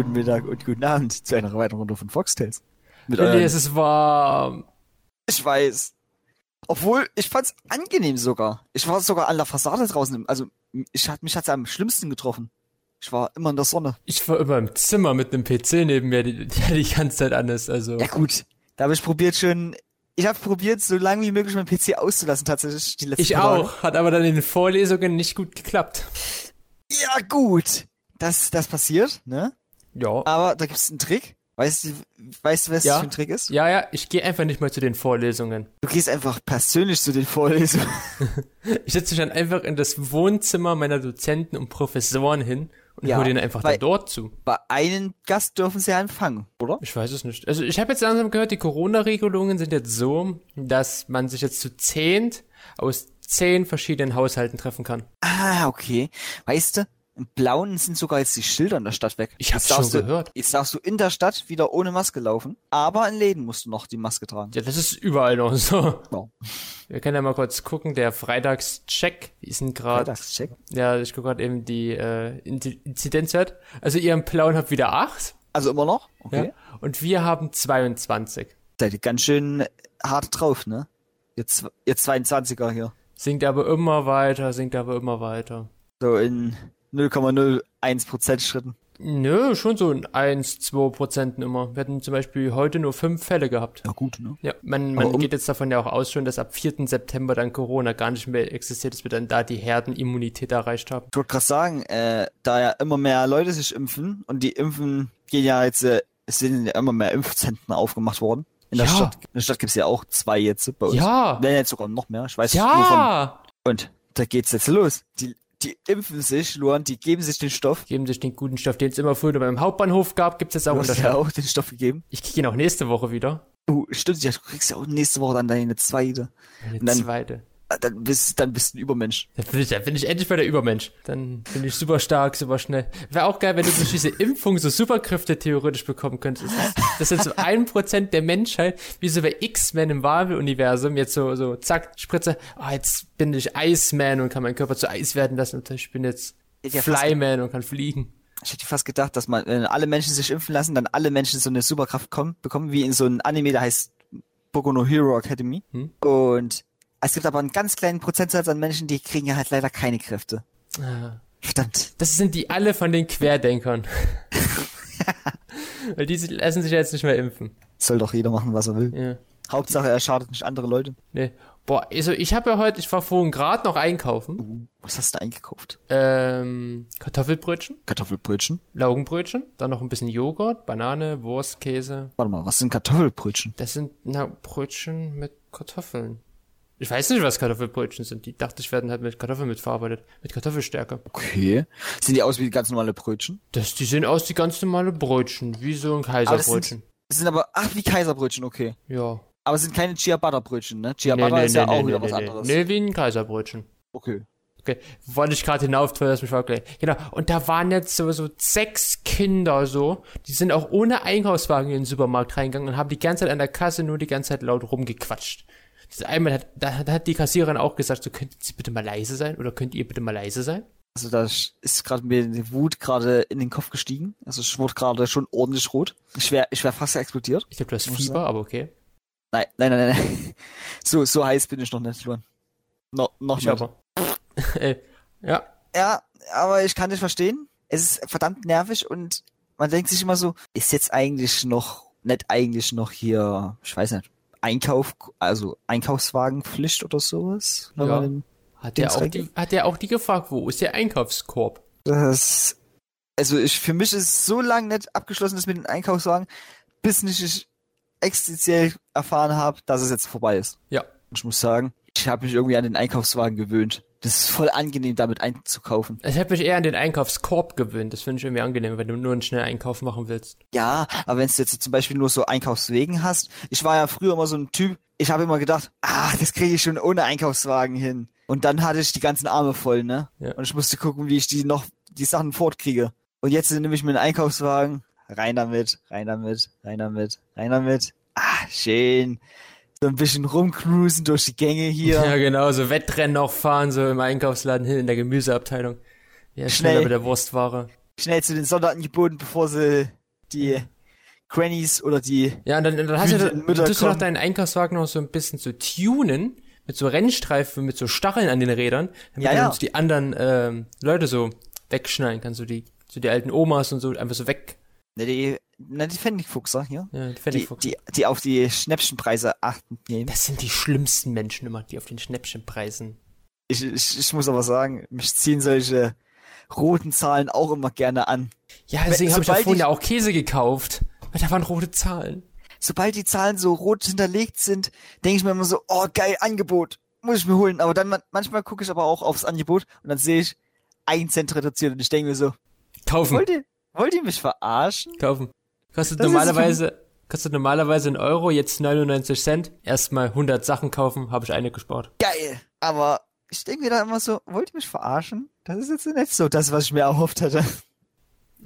guten Mittag und guten Abend zu einer weiteren Runde von Foxtails. Mit nee, es ist warm. Ich weiß. Obwohl, ich fand's angenehm sogar. Ich war sogar an der Fassade draußen. Also, ich hat, mich hat's am schlimmsten getroffen. Ich war immer in der Sonne. Ich war immer im Zimmer mit einem PC neben mir, der die ganze Zeit an ist. Also. Ja gut, da habe ich probiert schon. Ich habe probiert, so lange wie möglich meinen PC auszulassen, tatsächlich die letzten Ich Tage. auch, hat aber dann in den Vorlesungen nicht gut geklappt. Ja gut, das das passiert, ne? Ja. Aber da gibt's einen Trick. Weißt du, weißt du, was ja. das für ein Trick ist? Ja, ja, ich gehe einfach nicht mal zu den Vorlesungen. Du gehst einfach persönlich zu den Vorlesungen. ich setze mich dann einfach in das Wohnzimmer meiner Dozenten und Professoren hin und ja, hol den einfach dann dort zu. Bei einem Gast dürfen sie ja empfangen, oder? Ich weiß es nicht. Also ich habe jetzt langsam gehört, die Corona-Regelungen sind jetzt so, dass man sich jetzt zu zehnt aus zehn verschiedenen Haushalten treffen kann. Ah, okay. Weißt du, im Blauen sind sogar jetzt die Schilder in der Stadt weg. Ich hab's schon du, gehört. Jetzt darfst du in der Stadt wieder ohne Maske laufen, aber in Läden musst du noch die Maske tragen. Ja, das ist überall noch so. Ja. Wir können ja mal kurz gucken, der Freitagscheck, die sind gerade. Freitagscheck? Ja, ich gucke gerade eben die äh, Inzidenzwert. Also ihr im Blauen habt wieder acht. Also immer noch? Okay. Ja. Und wir haben 22. Seid ihr ganz schön hart drauf, ne? Jetzt, ihr 22er hier. Sinkt aber immer weiter, sinkt aber immer weiter. So in 0,01% Schritten. Nö, schon so in 1, 2 Prozenten immer. Wir hatten zum Beispiel heute nur fünf Fälle gehabt. Ja, gut, ne? Ja, man, man um geht jetzt davon ja auch aus schon, dass ab 4. September dann Corona gar nicht mehr existiert, dass wir dann da die Herdenimmunität erreicht haben. Ich wollte gerade sagen, äh, da ja immer mehr Leute sich impfen und die Impfen gehen ja jetzt, äh, es sind ja immer mehr Impfzentren aufgemacht worden. In der ja. Stadt, in der Stadt gibt's ja auch zwei jetzt bei uns. Ja. Wenn jetzt sogar noch mehr. Ich weiß ja. nur von. Und da geht's jetzt los. Die die impfen sich, Luan, die geben sich den Stoff. Geben sich den guten Stoff, den es immer früher beim Hauptbahnhof gab, gibt es jetzt auch du hast ja auch den Stoff gegeben. Ich kriege ihn auch nächste Woche wieder. Oh, stimmt, ja, du kriegst ja auch nächste Woche dann deine zweite. Eine dann, zweite. Ah, dann bist, dann bist du ein Übermensch. Dann bin ich, dann bin ich endlich mal der Übermensch. Dann bin ich super stark, super schnell. Wäre auch geil, wenn du durch diese Impfung so Superkräfte theoretisch bekommen könntest. Das ist so ein Prozent der Menschheit, wie so bei X-Men im Marvel-Universum, jetzt so, so, zack, Spritze, oh, jetzt bin ich Iceman und kann meinen Körper zu Eis werden lassen und ich bin jetzt Flyman und kann fliegen. Ich hätte fast gedacht, dass man, wenn alle Menschen sich impfen lassen, dann alle Menschen so eine Superkraft kommen, bekommen, wie in so einem Anime, der heißt Boku no Hero Academy. Hm? Und es gibt aber einen ganz kleinen Prozentsatz an Menschen, die kriegen ja halt leider keine Kräfte. Ah. Verdammt. Das sind die alle von den Querdenkern. Weil die lassen sich ja jetzt nicht mehr impfen. Soll doch jeder machen, was er will. Ja. Hauptsache, er schadet nicht andere Leute. Nee. Boah, also ich habe ja heute, ich war vorhin gerade noch einkaufen. Uh, was hast du eingekauft? Ähm, Kartoffelbrötchen. Kartoffelbrötchen. Laugenbrötchen. Dann noch ein bisschen Joghurt, Banane, Wurst, Käse. Warte mal, was sind Kartoffelbrötchen? Das sind na, Brötchen mit Kartoffeln. Ich weiß nicht, was Kartoffelbrötchen sind. Die dachte ich werden halt mit Kartoffeln mitverarbeitet. Mit Kartoffelstärke. Okay. Sehen die aus wie ganz normale Brötchen? Das, die sehen aus wie ganz normale Brötchen. Wie so ein Kaiserbrötchen. Das sind, aber, ach, wie Kaiserbrötchen, okay. Ja. Aber es sind keine Ciabatta Brötchen, ne? Ciabatta nee, nee, ist ja nee, auch wieder was anderes. Nee, wie ein Kaiserbrötchen. Okay. Okay, wollte ich gerade hinauf, dass mich verklären. Genau. Und da waren jetzt so, so sechs Kinder so, die sind auch ohne Einkaufswagen in den Supermarkt reingegangen und haben die ganze Zeit an der Kasse nur die ganze Zeit laut rumgequatscht. Das einmal hat, da, da hat die Kassiererin auch gesagt, so könnten Sie bitte mal leise sein oder könnt ihr bitte mal leise sein? Also da ist gerade mir die Wut gerade in den Kopf gestiegen. Also ich wurde gerade schon ordentlich rot. Ich wäre ich wär fast explodiert. Ich glaube, du hast Fieber, aber okay. Nein, nein, nein, nein. So, so heiß bin ich noch nicht, Luan. No, noch ich nicht. Aber. ja. Ja, aber ich kann dich verstehen. Es ist verdammt nervig und man denkt sich immer so, ist jetzt eigentlich noch, nicht eigentlich noch hier, ich weiß nicht, Einkauf, also Einkaufswagenpflicht oder sowas? Ja. Hat der, auch die, hat der auch die gefragt, wo ist der Einkaufskorb? Das, also ich, für mich ist so lange nicht abgeschlossen, das mit den Einkaufswagen, bis nicht ich existenziell erfahren habe, dass es jetzt vorbei ist. Ja. Ich muss sagen, ich habe mich irgendwie an den Einkaufswagen gewöhnt. Das ist voll angenehm, damit einzukaufen. Ich habe mich eher an den Einkaufskorb gewöhnt. Das finde ich irgendwie angenehm, wenn du nur einen schnellen Einkauf machen willst. Ja, aber wenn du jetzt zum Beispiel nur so Einkaufswegen hast. Ich war ja früher immer so ein Typ, ich habe immer gedacht, ah, das kriege ich schon ohne Einkaufswagen hin. Und dann hatte ich die ganzen Arme voll, ne? Ja. Und ich musste gucken, wie ich die noch, die Sachen fortkriege. Und jetzt nehme ich mir einen Einkaufswagen, rein damit, rein damit, rein damit, rein damit. Ah, schön so ein bisschen rumcruisen durch die Gänge hier. Ja, genau, so Wettrennen auch fahren, so im Einkaufsladen hin in der Gemüseabteilung. Ja, schneller mit der Wurstware. schnell zu den Sonderangeboten, bevor sie die Grannies oder die. Ja, und dann, dann hast du, dann, tust du noch deinen Einkaufswagen noch so ein bisschen zu tunen, mit so Rennstreifen, mit so Stacheln an den Rädern, damit ja, ja. du die anderen ähm, Leute so wegschneiden kannst, so die, so die alten Omas und so einfach so weg. Ne, die, ne, die Pfennigfuchser hier. Ja, die Pfennigfuchser. Die, die, die auf die Schnäppchenpreise achten nehmen. Das sind die schlimmsten Menschen immer, die auf den Schnäppchenpreisen. Ich, ich, ich muss aber sagen, mich ziehen solche roten Zahlen auch immer gerne an. Ja, deswegen habe ich ja vorhin ja auch Käse gekauft. Weil da waren rote Zahlen. Sobald die Zahlen so rot hinterlegt sind, denke ich mir immer so, oh geil, Angebot, muss ich mir holen. Aber dann manchmal gucke ich aber auch aufs Angebot und dann sehe ich ein Cent reduziert und ich denke mir so, kaufen. Wollt ihr, wollt ihr mich verarschen? Kaufen. Kostet das normalerweise, kostet normalerweise ein Euro, jetzt 99 Cent. Erstmal 100 Sachen kaufen, habe ich eine gespart. Geil. Aber ich denke mir da immer so, wollt ihr mich verarschen? Das ist jetzt nicht so das, was ich mir erhofft hatte.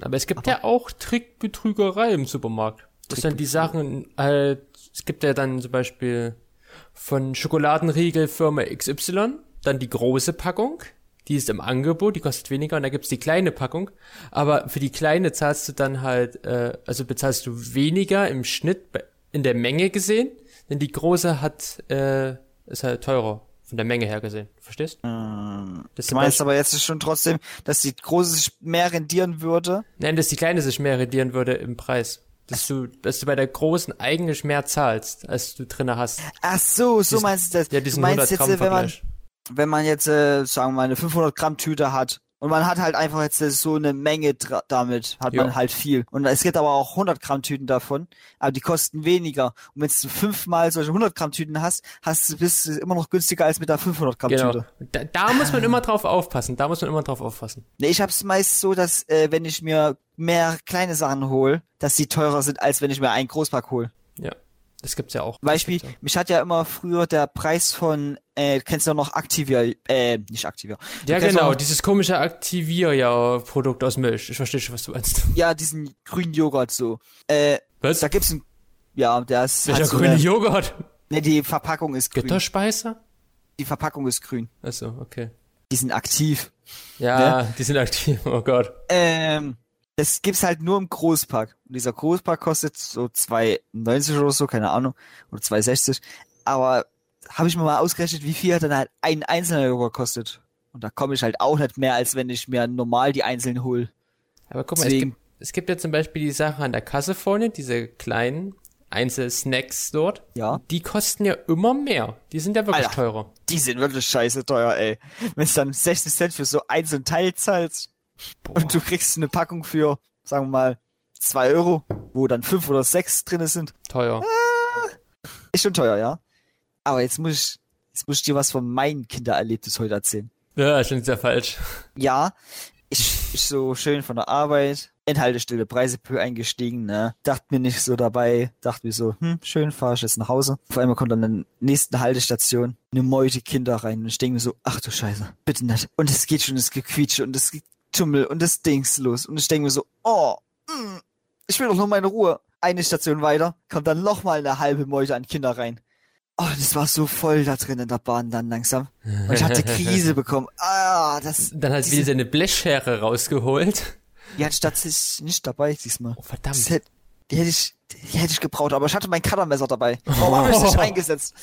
Aber es gibt Aber ja auch Trickbetrügerei im Supermarkt. Das sind die Sachen, halt, es gibt ja dann zum Beispiel von Schokoladenriegel Firma XY, dann die große Packung, die ist im Angebot, die kostet weniger und da gibt's die kleine Packung. Aber für die kleine zahlst du dann halt, äh, also bezahlst du weniger im Schnitt in der Menge gesehen, denn die große hat, äh, ist halt teurer von der Menge her gesehen. Verstehst? Ähm, das du meinst aber jetzt schon trotzdem, dass die große sich mehr rendieren würde? Nein, dass die kleine sich mehr rendieren würde im Preis. Dass du, dass du bei der großen eigentlich mehr zahlst, als du drinne hast. Ach so, so Dies, meinst du das? Ja, diesen du meinst 100 jetzt, wenn man, wenn man jetzt, äh, sagen wir mal, eine 500 Gramm Tüte hat und man hat halt einfach jetzt so eine Menge damit, hat man halt viel. Und es gibt aber auch 100 Gramm Tüten davon, aber die kosten weniger. Und wenn du fünfmal solche 100 Gramm Tüten hast, hast du, bist du immer noch günstiger als mit der 500 Gramm genau. Tüte. Da, da muss man immer drauf aufpassen. Da muss man immer drauf aufpassen. Nee, ich hab's meist so, dass, äh, wenn ich mir mehr kleine Sachen hole, dass die teurer sind, als wenn ich mir einen Großpack hole. Ja. Das gibt's ja auch. Beispiel, ja. mich hat ja immer früher der Preis von, äh, kennst du noch Activia, äh, nicht Activia. Ja, genau, noch, dieses komische Activia-Produkt aus Milch. Ich verstehe schon, was du meinst. Ja, diesen grünen Joghurt so. Äh, was? Da gibt's ein, ja, der ist. Welcher so grüne eine, Joghurt? Ne, die Verpackung ist grün. Gitterspeiser? Die Verpackung ist grün. Achso, okay. Die sind aktiv. Ja, ne? die sind aktiv, oh Gott. Ähm, das gibt's halt nur im Großpack. Und dieser Großpack kostet so 2,90 oder so, keine Ahnung, oder 2,60. Aber habe ich mir mal ausgerechnet, wie viel dann halt ein einzelner Joghurt kostet. Und da komme ich halt auch nicht mehr, als wenn ich mir normal die einzelnen hole. Aber guck mal, es gibt, es gibt ja zum Beispiel die Sachen an der Kasse vorne, diese kleinen Einzelsnacks dort. Ja. Die kosten ja immer mehr. Die sind ja wirklich Alter, teurer. Die sind wirklich scheiße teuer, ey. Wenn es dann 60 Cent für so einzelnen Teil zahlst, Boah. Und du kriegst eine Packung für, sagen wir mal, zwei Euro, wo dann fünf oder sechs drin sind. Teuer. Ah, ist schon teuer, ja. Aber jetzt muss ich, jetzt muss ich dir was von meinen Kindererlebnis heute erzählen. Ja, schon sehr falsch. Ja, ich, ich so schön von der Arbeit, in Haltestelle Preisepö eingestiegen, ne. Dachte mir nicht so dabei, dachte mir so, hm, schön, fahr ich jetzt nach Hause. Vor allem kommt dann in der nächsten Haltestation eine Meute Kinder rein und ich denke mir so, ach du Scheiße, bitte nicht. Und es geht schon, es gequietsche und es Tummel und das Dings los. Und ich denke mir so, oh, mh, mm, ich will doch nur meine Ruhe. Eine Station weiter, kommt dann noch mal eine halbe Meute an Kinder rein. Oh, das war so voll da drin in der Bahn dann langsam. Und ich hatte Krise bekommen. Ah, das. Dann hat sie seine Blechschere rausgeholt. Ja, statt sich nicht dabei diesmal. Oh, verdammt. Hätte, die hätte ich, die hätte ich gebraucht, aber ich hatte mein Cuttermesser dabei. Warum oh. habe ich nicht eingesetzt?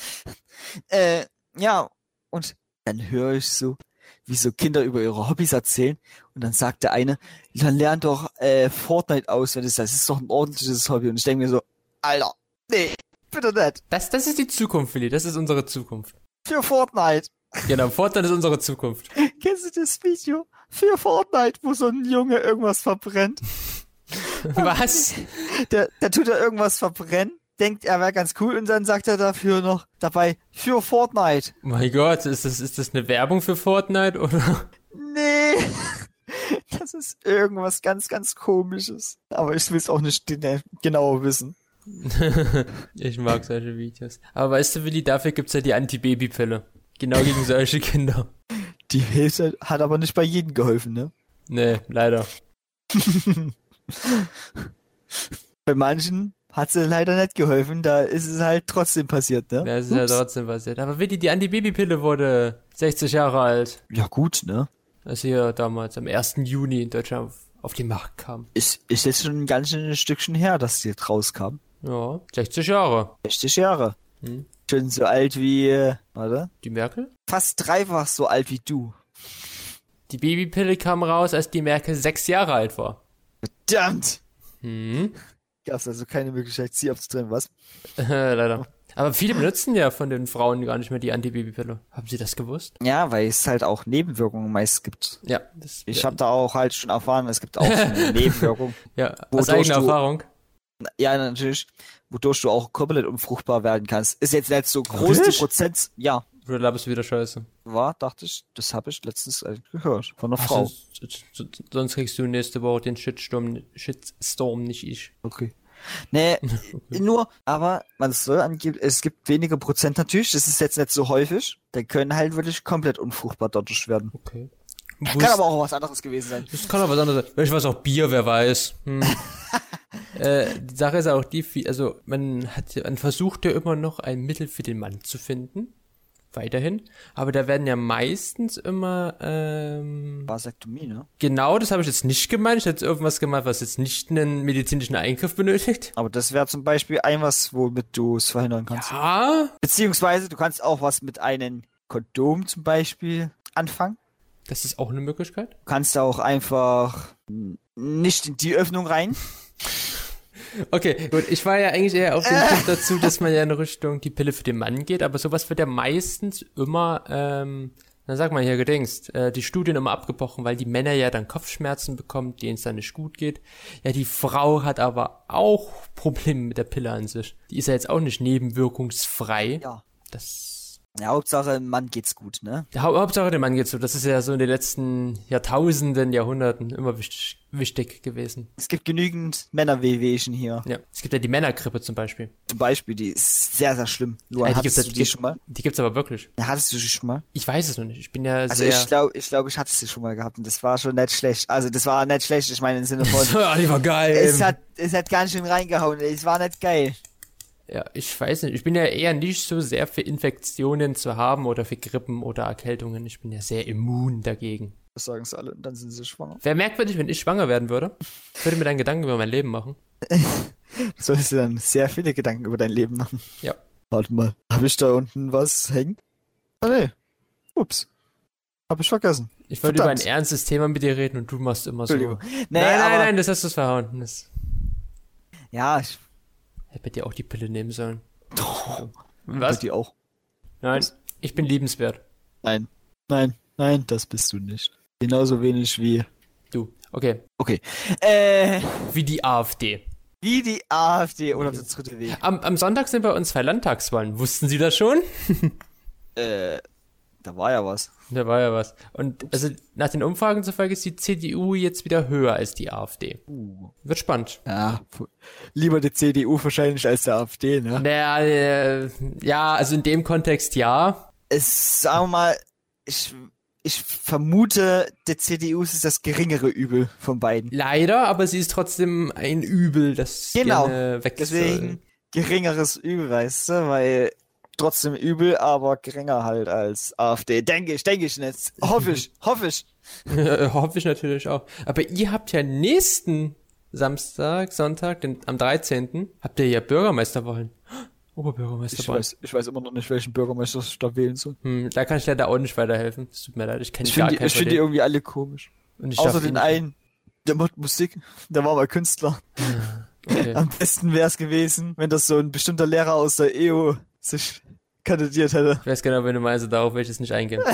Äh, ja, und dann höre ich so, wie so Kinder über ihre Hobbys erzählen. Und dann sagt der eine, dann lernt doch äh, Fortnite aus, wenn das das ist doch ein ordentliches Hobby. Und ich denke mir so, Alter, nee, bitte nicht. Das, das ist die Zukunft, Willi, das ist unsere Zukunft. Für Fortnite. Genau, Fortnite ist unsere Zukunft. Kennst du das Video? Für Fortnite, wo so ein Junge irgendwas verbrennt. Was? Der, der tut da irgendwas verbrennen denkt, er wäre ganz cool und dann sagt er dafür noch dabei für Fortnite. Mein Gott, ist das, ist das eine Werbung für Fortnite oder? Nee. Das ist irgendwas ganz, ganz komisches. Aber ich will es auch nicht genauer wissen. ich mag solche Videos. Aber weißt du, Willi, dafür gibt's ja die Anti-Baby-Pille. Genau gegen solche Kinder. Die Hilfe hat aber nicht bei jedem geholfen, ne? Nee, leider. bei manchen hat sie leider nicht geholfen. Da ist es halt trotzdem passiert, ne? Ja, es ist Ups. ja trotzdem passiert. Aber Willi, die Antibabypille wurde 60 Jahre alt. Ja, gut, ne? Das hier damals am 1. Juni in Deutschland auf den Markt kam. Ist, ist jetzt schon ein ganz schönes Stückchen her, dass die jetzt rauskam. Ja, 60 Jahre. 60 Jahre. Hm. Schon so alt wie, warte, Die Merkel? fast dreifach so alt wie du. Die Babypille kam raus, als die Merkel sechs Jahre alt war. Verdammt! Hm. Gab's also keine Möglichkeit, sie aufzutrennen, was? Leider. Aber viele benutzen ja von den Frauen gar nicht mehr die Antibabypille. Haben Sie das gewusst? Ja, weil es halt auch Nebenwirkungen meist gibt. Ja. Das, Ich ja, habe da auch halt schon erfahren, es gibt auch so eine Nebenwirkung. ja, aus wodurch eigener du- Erfahrung. Ja, natürlich. Wodurch du auch komplett unfruchtbar werden kannst. Ist jetzt nicht so groß die Prozent. Ja, Du wieder Scheiße? war, dachte ich, das habe ich letztens gehört. Von einer Ach, Frau. sonst, sonst- kriegst du nächste Woche den Shitstorm, Shitstorm nicht ich. Okay. Nee, nur, aber man soll angeben, es gibt wenige Prozent natürlich, das ist jetzt nicht so häufig. Dann können halt wirklich komplett unfruchtbar dadurch werden. Okay. Kann aber auch was anderes gewesen sein. Das kann aber was anderes sein. War es auch Bier, wer weiß. Hm. äh, die Sache ist auch die, also man hat, man versucht ja immer noch ein Mittel für den Mann zu finden. Weiterhin. Aber da werden ja meistens immer, ähm, Vasektomie, ne? genau, das habe ich jetzt nicht gemeint. Ich hätte jetzt irgendwas gemeint, was jetzt nicht einen medizinischen Eingriff benötigt. Aber das wäre zum Beispiel ein was, womit du es verhindern kannst. Ja, Beziehungsweise du kannst auch was mit einem Kondom zum Beispiel anfangen. das ist auch eine Möglichkeit. Du kannst auch einfach nicht in die Öffnung rein. Okay, gut. Ich war ja eigentlich eher auf dem Punkt dazu, dass man ja in Richtung die Pille für den Mann geht, aber sowas wird ja meistens immer, ähm, dann sag mal hier gedingst, äh, die Studien immer abgebrochen, weil die Männer ja dann Kopfschmerzen bekommen, denen es dann nicht gut geht. Ja, die Frau hat aber auch Probleme mit der Pille an sich. Die ist ja jetzt auch nicht nebenwirkungsfrei. Ja. Das Ja, Hauptsache, dem Mann geht's gut, ne? Hau Hauptsache dem Mann geht's so. Das ist ja so in den letzten Jahrtausenden, Jahrhunderten immer wichtig, wichtig gewesen. Es gibt genügend Männerwehwehchen hier. Ja. Es gibt ja die Männergrippe zum Beispiel. Zum Beispiel, die ist sehr, sehr schlimm. Luan, Äh, die hattest gibt's, du die, die schon mal? die gibt's aber wirklich. Ja, hattest du die schon mal? Ich weiß es noch nicht. Ich bin ja Also sehr. ich glaube, ich glaube, ich hatte sie schon mal gehabt und das war schon nicht schlecht. Also das war nicht schlecht, ich meine im Sinne von, ja, die war geil. es hat, es hat ganz schön reingehauen, es war nicht geil. Ja, ich weiß nicht. Ich bin ja eher nicht so sehr für Infektionen zu haben oder für Grippen oder Erkältungen. Ich bin ja sehr immun dagegen. Das sagen sie alle dann sind sie schwanger. Wäre merkwürdig, wenn ich schwanger werden würde. Ich würde mir dann Gedanken über mein Leben machen. Du solltest dir dann sehr viele Gedanken über dein Leben machen. Ja. Warte mal, habe ich da unten was hängen? Ah nee. Ups. Hab ich vergessen. Ich wollte über ein ernstes Thema mit dir reden und du machst immer so. Nein, Nee, nein, aber, nein, das hast du verhauen. Das Ja, ich, hätte dir auch die Pille nehmen sollen. bei Was? dir auch. Nein, ich bin liebenswert. Nein. Nein, nein, das bist du nicht. Genauso wenig wie. Du. Okay. Okay. Äh, Wie die AfD. wie die AfD oder der dritte Weg. Am, am Sonntag sind bei uns zwei Landtagswahlen. Wussten Sie das schon? Äh, da war ja was. Da war ja was. Und also nach den Umfragen zufolge ist die CDU jetzt wieder höher als die AfD. Uh. Wird spannend. Ja, lieber die CDU wahrscheinlich als der AfD, ne? Naja, äh, ja, also in dem Kontext ja. Es, sagen wir mal, ich, ich vermute, der CDU ist das geringere Übel von beiden. Leider, aber sie ist trotzdem ein Übel, das Genau. gerne weg Deswegen geringeres Übel, weißt du, weil trotzdem übel, aber geringer halt als AfD. Denke ich, denke ich nicht. Hoffe ich, hoffe ich. Hoffe ich natürlich auch. Aber ihr habt ja nächsten Samstag, Sonntag, den, am 13. habt ihr ja Bürgermeisterwahlen. Ich Oberbürgermeisterwahlen. weiß, ich weiß immer noch nicht, welchen Bürgermeister ich da wählen soll. Hm, da kann ich leider auch nicht weiterhelfen. Es tut mir leid, ich kenne Ich gar finde die, keinen ich von find die irgendwie alle komisch. Und ich Außer den einen, der macht Musik, der war mal Künstler. Okay. Am besten wäre es gewesen, wenn das so ein bestimmter Lehrer aus der EU sich kandidiert hätte. Ich weiß genau, wenn du meinst, darauf ich jetzt nicht eingehen.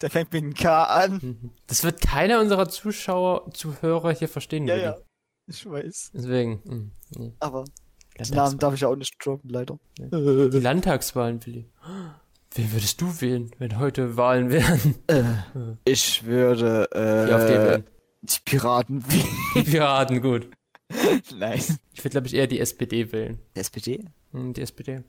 Der fängt mit einem K an. Das wird keiner unserer Zuschauer, Zuhörer hier verstehen. Ja, ja. Ich weiß. Deswegen. hm, nee. Aber den. Namen darf ich auch nicht droppen, leider. Die Äh, Landtagswahlen, Willi. Wen würdest du wählen, wenn heute Wahlen wären? äh, ich würde Die äh, wählen. die Piraten wählen. Die Piraten, gut. Nein. Ich würde, glaube ich, eher die SPD wählen. Die SPD? Hm, die SPD.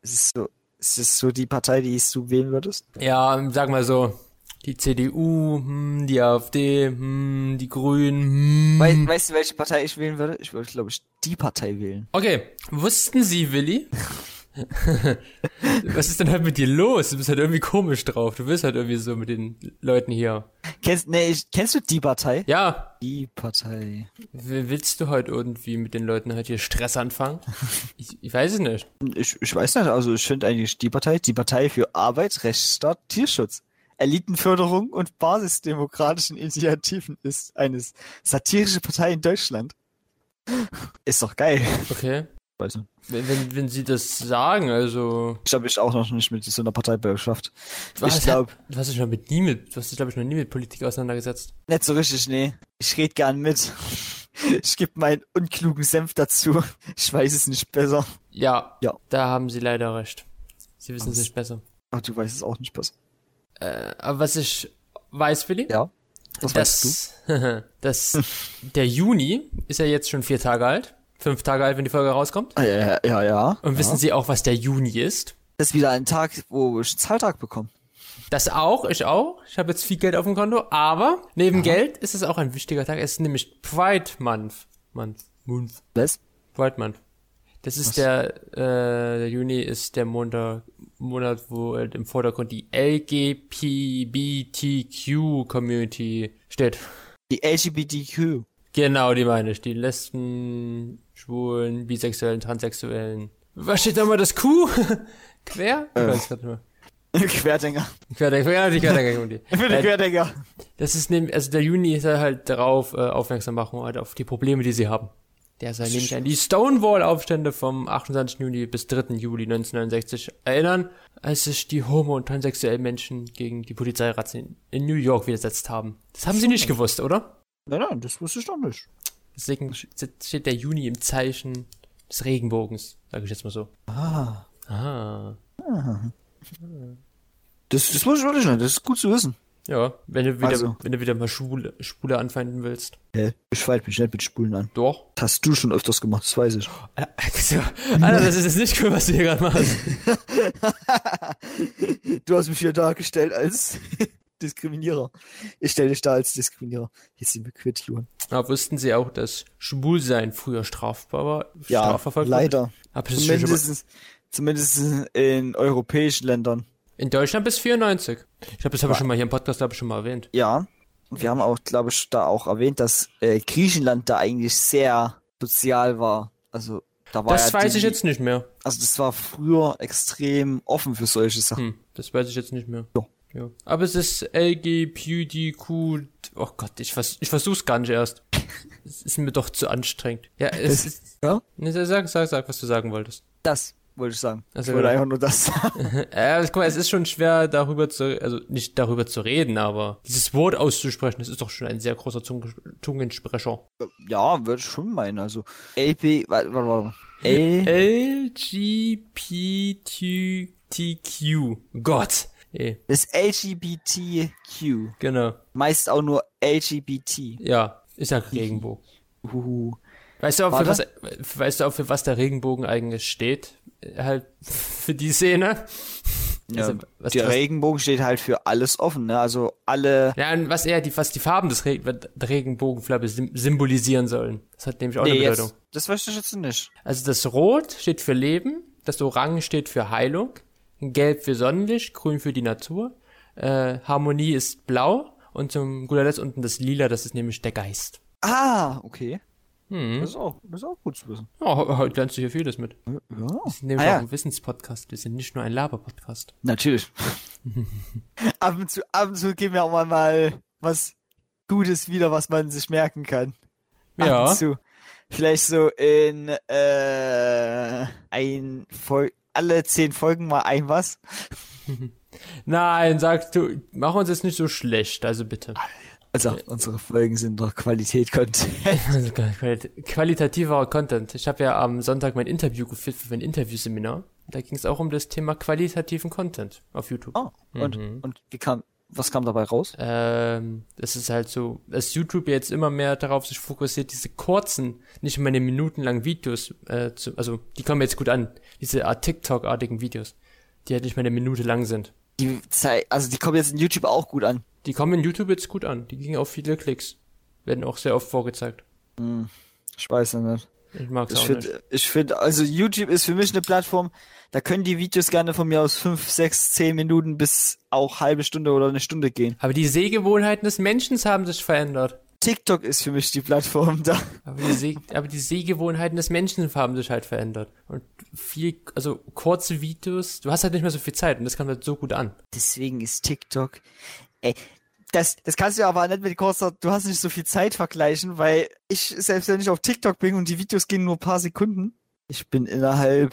Es ist so, es ist so die Partei, die du wählen würdest? Ja, sag mal so. Die CDU, hm, die AfD, hm, die Grünen. Hm. Wei weißt du, welche Partei ich wählen würde? Ich würde, glaube ich, die Partei wählen. Okay, wussten Sie, Willi? Was ist denn halt mit dir los? Du bist halt irgendwie komisch drauf. Du bist halt irgendwie so mit den Leuten hier. Kennst, nee, ich, kennst du die Partei? Ja. Die Partei. Willst du heute irgendwie mit den Leuten halt hier Stress anfangen? ich, ich weiß es nicht. Ich, ich weiß nicht, also ich finde eigentlich die Partei, die Partei für Arbeit, Rechtsstaat, Tierschutz. Elitenförderung und basisdemokratischen Initiativen ist eine satirische Partei in Deutschland. Ist doch geil. Okay. Nicht. Wenn, wenn, wenn sie das sagen, also. Ich habe mich auch noch nicht mit so einer Partei beschafft. Was, Ich glaube, Du hast dich noch mit nie mit, du hast dich, glaube ich, noch nie mit Politik auseinandergesetzt. nicht so richtig, nee. Ich red gern mit. Ich gebe meinen unklugen Senf dazu. Ich weiß es nicht besser. Ja. Ja. Da haben sie leider recht. Sie wissen es nicht besser. Ach, du weißt es auch nicht besser. Äh, aber was ich weiß, Willi? Ja. Was weißt du? das, das, der Juni ist ja jetzt schon vier Tage alt. Fünf Tage alt, wenn die Folge rauskommt. Ah, Ja, ja, ja. Und ja. wissen Sie auch, was der Juni ist? Das ist wieder ein Tag, wo ich Zahltag bekomme. Das auch, ich auch. Ich habe jetzt viel Geld auf dem Konto, aber neben Geld ist es auch ein wichtiger Tag. Es ist nämlich Pride Month. Month. Month. Was? Pride Month. Das ist Was? der, äh, der Juni ist der Monat, Monat, wo äh, im Vordergrund die LGBTQ Community steht. Die LGBTQ. Genau, die meine ich. Die Lesben, Schwulen, Bisexuellen, Transsexuellen. Was steht da mal das Q? Quer? Ich Äh. Querdenker. Querdenker, ja, die Querdenker Community. Für die Äh, Querdenker. Das ist nämlich, also der Juni ist halt darauf äh, aufmerksam machen, halt auf die Probleme, die sie haben. Der soll nämlich an die Stonewall-Aufstände vom 28. Juni bis 3. Juli 1969 erinnern, als sich die homo- und transsexuellen Menschen gegen die Polizeirazzien in New York widersetzt haben. Das haben sie nicht gewusst, oder? Nein, nein, das wusste ich doch nicht. Deswegen steht der Juni im Zeichen des Regenbogens, sage ich jetzt mal so. Ah. Ah. Das, das wusste ich wirklich nicht. Das ist gut zu wissen. Ja, wenn du wieder, Also. wenn du wieder mal Schwule, Schwule anfeinden willst. Hä? Ich feiert mich nicht mit Spulen an. Doch. Das hast du schon öfters gemacht, das weiß ich. Alter, das ist jetzt nicht cool, was du hier gerade machst. du hast mich hier dargestellt als Diskriminierer. Ich stelle dich da als Diskriminierer. Jetzt sind wir quitt, Juan. Aber wussten Sie auch, dass Schwulsein früher strafbar war? Ja, strafverfolgt leider. Schon Zumindest, zumindest in europäischen Ländern. in Deutschland bis 94. Ich glaube, das habe ich schon mal hier im Podcast, glaube ich, schon mal erwähnt. Ja. Und wir haben auch, glaube ich, da auch erwähnt, dass äh, Griechenland da eigentlich sehr sozial war. Also da war Das ja weiß die, ich jetzt nicht mehr. Also das war früher extrem offen für solche Sachen. Hm, das weiß ich jetzt nicht mehr. Ja. Ja. Aber es ist LGBTQ. Oh Gott, ich, vers ich versuch's gar nicht erst. Es ist mir doch zu anstrengend. Ja, es ist. Ja? Sag, sag, sag, was du sagen wolltest. Das wollte ich sagen. Also, ich wollte ja. einfach nur das sagen. Ja, guck mal, es ist schon schwer darüber zu, also nicht darüber zu reden, aber dieses Wort auszusprechen, das ist doch schon ein sehr großer Zung Zungensprecher. ja, würde ich schon meinen. Also LP, warte, warte, warte. L, LGBTQ. Gott. Ey, das LGBTQ. genau. Meist auch nur LGBT. Ja, ist ja Regenbogen. Uhu. Weißt du, auch für was, weißt du auch, für was der Regenbogen eigentlich steht? Halt für die Szene. Ja, Also, was- der was- Regenbogen steht halt für alles offen, ne? Also alle. Ja, und was eher die, was die Farben des Re der symbolisieren sollen. Das hat nämlich auch Nee, eine jetzt, Bedeutung. das weiß ich jetzt nicht. Also das Rot steht für Leben, das Orange steht für Heilung, Gelb für Sonnenlicht, Grün für die Natur, äh, Harmonie ist Blau und zum guter Letzt unten das Lila, das ist nämlich der Geist. Ah, okay. Hm. Das ist auch, das ist auch gut zu wissen. Ja, he- heute lernst du hier vieles mit. Ja. Wir sind nämlich Ah, ja. auch ein Wissenspodcast, wir sind nicht nur ein Laber-Podcast. Natürlich. ab und zu, ab und zu geben wir auch mal, mal was Gutes wieder, was man sich merken kann. Ab Ja. und zu. Vielleicht so in äh, ein Fol alle zehn Folgen mal ein was. Nein, sagst du, mach uns jetzt nicht so schlecht, also bitte. Also unsere Folgen sind doch Qualität Content. Also quali- Qualitativer Content. Ich habe ja am Sonntag mein Interview geführt für ein Interviewseminar. Da ging es auch um das Thema qualitativen Content auf YouTube. Oh, und, Mhm. und wie kam, was kam dabei raus? Ähm, das ist halt so, dass YouTube jetzt immer mehr darauf sich fokussiert, diese kurzen, nicht immer eine minutenlangen Videos, äh, zu, also die kommen jetzt gut an, diese Art TikTok-artigen Videos, die halt nicht mehr eine Minute lang sind. Die Zeit, also die kommen jetzt in YouTube auch gut an. Die kommen in YouTube jetzt gut an, die gingen auf viele Klicks, werden auch sehr oft vorgezeigt. Hm, ich weiß nicht. Ich mag's Ich auch finde, nicht. ich finde, also YouTube ist für mich eine Plattform, da können die Videos gerne von mir aus fünf, sechs, zehn Minuten bis auch halbe Stunde oder eine Stunde gehen. Aber die Sehgewohnheiten des Menschen haben sich verändert. TikTok ist für mich die Plattform da. Aber die, Seh aber die Sehgewohnheiten des Menschen haben sich halt verändert. Und viel, also kurze Videos, du hast halt nicht mehr so viel Zeit und das kommt halt so gut an. Deswegen ist TikTok, ey, das, das kannst du aber nicht mit kurzer, du hast nicht so viel Zeit vergleichen, weil ich, selbst wenn ich auf TikTok bin und die Videos gehen nur ein paar Sekunden, ich bin innerhalb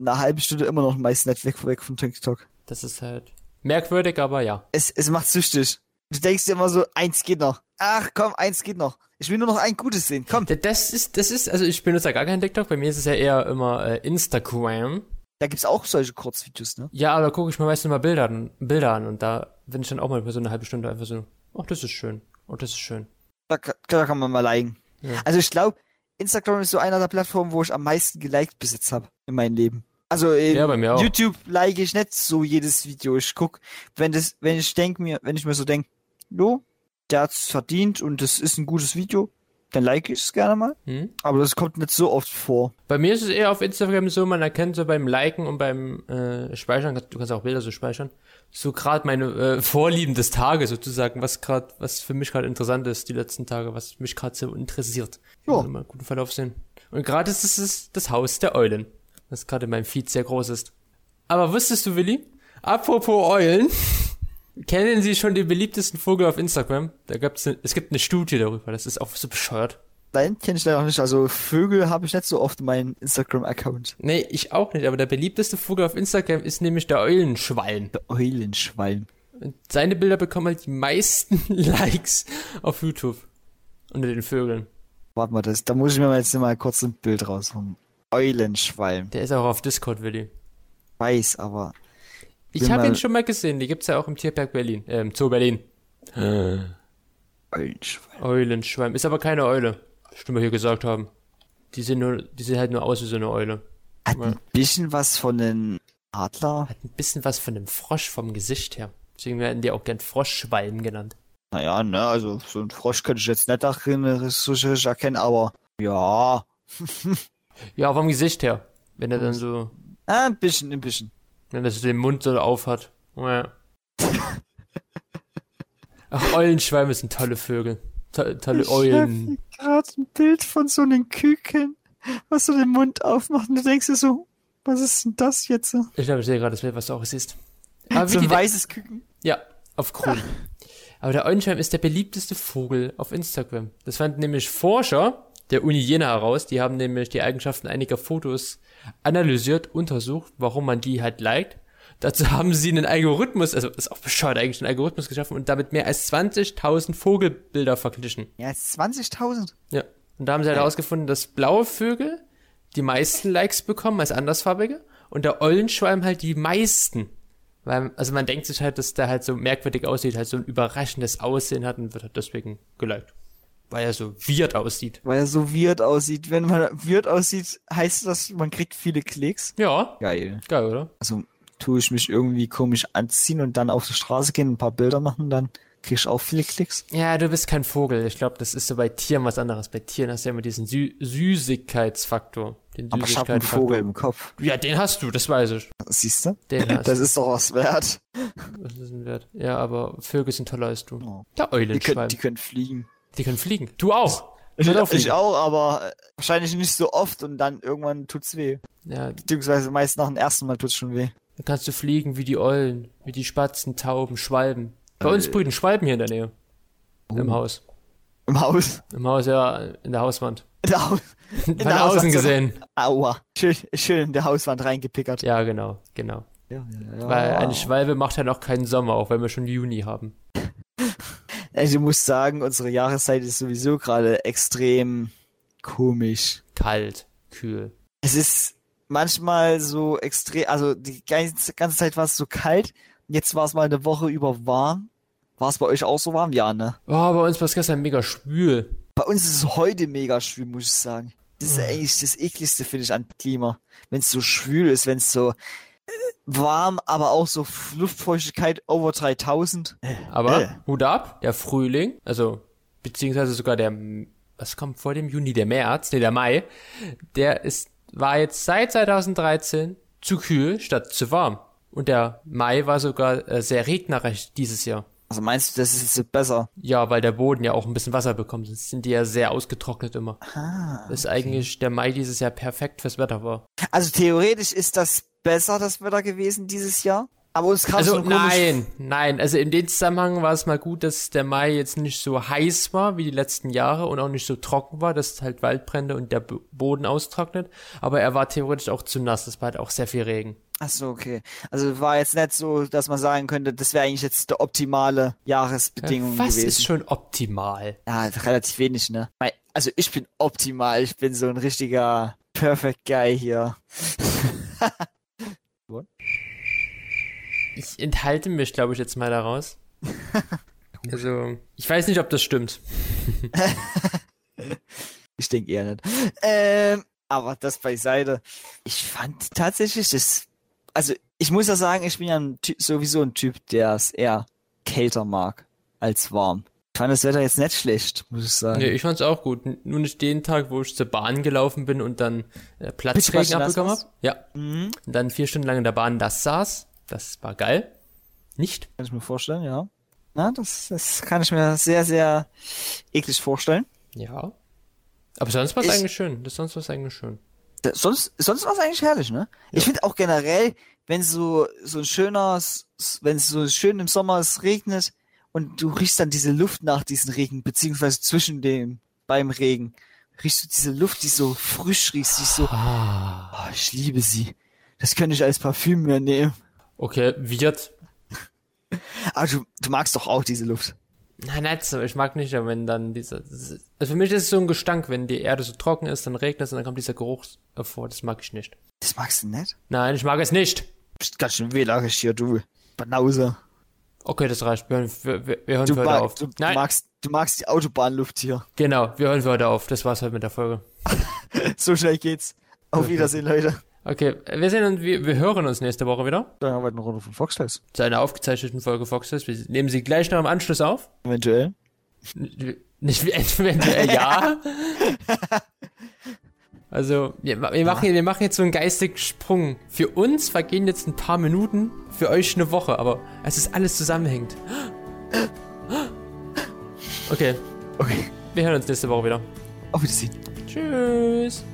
einer halben Stunde immer noch meist nicht weg, weg von TikTok. Das ist halt merkwürdig, aber ja. Es, es macht süchtig. Du denkst dir immer so, eins geht noch. Ach komm, eins geht noch. Ich will nur noch ein Gutes sehen. Komm. Das ist, das ist, also ich benutze ja gar keinen TikTok, bei mir ist es ja eher immer äh, Instagram. Da gibt's auch solche Kurzvideos, ne? Ja, aber gucke ich mir meistens mal Bilder an, Bilder an und da bin ich dann auch mal für so eine halbe Stunde einfach so, ach, das ist schön. Oh, das ist schön. Da, da kann man mal liken. Ja. Also ich glaube, Instagram ist so einer der Plattformen, wo ich am meisten geliked bis jetzt habe in meinem Leben. Also in Ja. YouTube like ich nicht so jedes Video. Ich guck, wenn das, wenn ich denk mir, wenn ich mir so denk, jo, der hat's verdient und das ist ein gutes Video, dann like ich es gerne mal. Hm? Aber das kommt nicht so oft vor. Bei mir ist es eher auf Instagram so, man erkennt so beim Liken und beim äh, Speichern, du kannst auch Bilder so speichern, so gerade meine äh, Vorlieben des Tages sozusagen, was gerade, was für mich gerade interessant ist die letzten Tage, was mich gerade so interessiert. Ja. Mal einen guten Verlauf sehen. Und gerade ist es das, das Haus der Eulen, das gerade in meinem Feed sehr groß ist. Aber wusstest du, Willi? Apropos Eulen, kennen Sie schon den beliebtesten Vogel auf Instagram? Da gab's ne, es gibt eine Studie darüber, das ist auch so bescheuert. Nein, kenne ich leider noch nicht. Also Vögel habe ich nicht so oft in meinem Instagram-Account. Nee, ich auch nicht, aber der beliebteste Vogel auf Instagram ist nämlich der Eulenschwalm. Der Eulenschwalm. Und seine Bilder bekommen halt die meisten Likes auf YouTube. Unter den Vögeln. Warte mal, das, da muss ich mir jetzt mal kurz ein Bild rausholen. Eulenschwalm. Der ist auch auf Discord, Willi. Weiß, aber Ich habe ihn schon mal gesehen, die gibt's ja auch im Tierpark Berlin, äh, im Zoo Berlin. Eulenschwalm. Eulenschwalm. Ist aber keine Eule. Bestimmt wir hier gesagt haben. Die sehen nur, die sehen halt nur aus wie so eine Eule. Hat Ja. ein bisschen was von einem Adler. Hat ein bisschen was von einem Frosch vom Gesicht her. Deswegen werden die auch gern Froschschwalm genannt. Naja, ne, also so ein Frosch könnte ich jetzt nicht erkennen, aber ja, Ja, vom Gesicht her. Wenn er dann so, ah, ein bisschen, ein bisschen. Wenn er so den Mund so auf hat. Ja. Ach, Eulenschwalm sind tolle Vögel. To tolle Eulen. gerade ein Bild von so einem Küken, was so den Mund aufmacht und du denkst dir so, was ist denn das jetzt? So Ich glaube, ich sehe gerade das Bild, was du auch siehst. Aber wie ein weißes Küken. ja, auf grün. Aber der Eulenschwein ist der beliebteste Vogel auf Instagram. Das fanden nämlich Forscher der Uni Jena heraus. Die haben nämlich die Eigenschaften einiger Fotos analysiert, untersucht, warum man die halt liked. Dazu haben sie einen Algorithmus, also ist auch bescheuert eigentlich, einen Algorithmus geschaffen und damit mehr als 20.000 Vogelbilder verglichen. Ja, 20.000. Ja. Und da haben sie halt herausgefunden, dass blaue Vögel die meisten Likes bekommen als andersfarbige und der Eulenschwein halt die meisten. Weil, also man denkt sich halt, dass der halt so merkwürdig aussieht, halt so ein überraschendes Aussehen hat und wird halt deswegen geliked. Weil er so weird aussieht. Weil er so weird aussieht. Wenn man weird aussieht, heißt das, man kriegt viele Klicks. Ja, Geil. geil, oder? Also tue ich mich irgendwie komisch anziehen und dann auf die Straße gehen, ein paar Bilder machen, dann krieg ich auch viele Klicks. Ja, du bist kein Vogel. Ich glaube, das ist so bei Tieren was anderes. Bei Tieren hast du ja immer diesen Sü Süßigkeitsfaktor. Den Aber ich habe einen. Vogel im Kopf. Ja, den hast du, das weiß ich. Siehst du? Den hast Das du. ist doch was wert. Was ist denn wert? Ja, aber Vögel sind toller als du. Oh. Der Die Eulenschwein. können, die können fliegen. Die können fliegen. Du auch. Ich, ich auch, aber wahrscheinlich nicht so oft und dann irgendwann tut's weh. Ja, Beziehungsweise meist nach dem ersten Mal tut's schon weh. dann kannst du fliegen wie die Eulen, wie die Spatzen, Tauben, Schwalben. Bei uns Äh. brüten Schwalben hier in der Nähe. Im Oh. Haus. Im Haus. Im Haus, ja, in der Hauswand. In der Haus. Von der außen gesehen. Aua. Schön, schön in der Hauswand reingepickert. Ja, genau, genau. Ja, ja, ja. Weil eine Schwalbe macht ja noch keinen Sommer, auch wenn wir schon Juni haben. Also ich muss sagen, unsere Jahreszeit ist sowieso gerade extrem komisch. Kalt, kühl. Es ist manchmal so extrem, also die ganze, ganze Zeit war es so kalt. Jetzt war es mal eine Woche über warm. War es bei euch auch so warm? Ja, ne? Oh, bei uns war es gestern mega schwül. Bei uns ist es heute mega schwül, muss ich sagen. Das ist eigentlich das ekligste, finde ich, an Klima. Wenn es so schwül ist, wenn es so warm, aber auch so Luftfeuchtigkeit over 3000. Aber Äh. Hut ab, der Frühling, also beziehungsweise sogar der was kommt vor dem Juni? Der März, nee, der Mai. Der ist, war jetzt seit 2013 zu kühl statt zu warm. Und der Mai war sogar äh, sehr regnerisch dieses Jahr. Also meinst du, das ist jetzt besser? Ja, weil der Boden ja auch ein bisschen Wasser bekommt. Sonst sind die ja sehr ausgetrocknet immer. Ah, okay. Das ist eigentlich der Mai dieses Jahr perfekt fürs Wetter war. Also theoretisch ist das besser, das Wetter gewesen dieses Jahr? Aber uns kam also, so nein, nein. Also in dem Zusammenhang war es mal gut, dass der Mai jetzt nicht so heiß war wie die letzten Jahre und auch nicht so trocken war, dass halt Waldbrände und der Boden austrocknet. Aber er war theoretisch auch zu nass. Es war halt auch sehr viel Regen. Ach so, okay. Also war jetzt nicht so, dass man sagen könnte, das wäre eigentlich jetzt der optimale Jahresbedingung ja, was gewesen. Was ist schon optimal? Ja, relativ wenig, ne? Also ich bin optimal. Ich bin so ein richtiger Perfect Guy hier. ich enthalte mich, glaube ich, jetzt mal daraus. also, ich weiß nicht, ob das stimmt. ich denke eher nicht. Ähm, aber das beiseite. Ich fand tatsächlich das, also ich muss ja sagen, ich bin ja ein sowieso ein Typ, der es eher kälter mag als warm. Ich fand das Wetter jetzt nicht schlecht, muss ich sagen. Nee, ich fand es auch gut. Nur nicht den Tag, wo ich zur Bahn gelaufen bin und dann äh, Platzregen abbekommen habe. Ja. Mhm. Und dann vier Stunden lang in der Bahn das saß. Das war geil. Nicht? Kann ich mir vorstellen, ja. Na, das, das kann ich mir sehr, sehr eklig vorstellen. Ja. Aber sonst war es eigentlich schön. Das sonst war es eigentlich schön. Das, sonst, sonst war es eigentlich herrlich, ne? Ja. Ich finde auch generell, wenn so, so ein schöner, wenn es so schön im Sommer es regnet und du riechst dann diese Luft nach diesem Regen, beziehungsweise zwischen dem, beim Regen, riechst du diese Luft, die so frisch riecht, die so, ah. oh, ich liebe sie. Das könnte ich als Parfüm mehr nehmen. Okay, wird. Aber du, du magst doch auch diese Luft. Nein, nicht so. Ich mag nicht, wenn dann dieser. Also für mich ist es so ein Gestank, wenn die Erde so trocken ist, dann regnet es und dann kommt dieser Geruch hervor. Das mag ich nicht. Das magst du nicht? Nein, ich mag es nicht. Du bist ganz schön wählerisch hier, du. Banause. Okay, das reicht. Wir hören, wir, wir, wir hören du für heute auf. Du, Nein. magst, du magst die Autobahnluft hier. Genau, wir hören für heute auf. Das war's heute mit der Folge. so schnell geht's. Auf okay. Wiedersehen, Leute. Okay, wir sehen und wir, wir hören uns nächste Woche wieder. Dann haben wir eine Runde von Foxtales. Zu einer aufgezeichneten Folge Foxtales. Wir nehmen sie gleich noch im Anschluss auf. Eventuell. Nicht eventuell, ja. Also, wir, wir, machen, wir machen jetzt so einen geistigen Sprung. Für uns vergehen jetzt ein paar Minuten, für euch eine Woche, aber es ist alles zusammenhängt. Okay. Okay. Wir hören uns nächste Woche wieder. Auf Wiedersehen. Tschüss.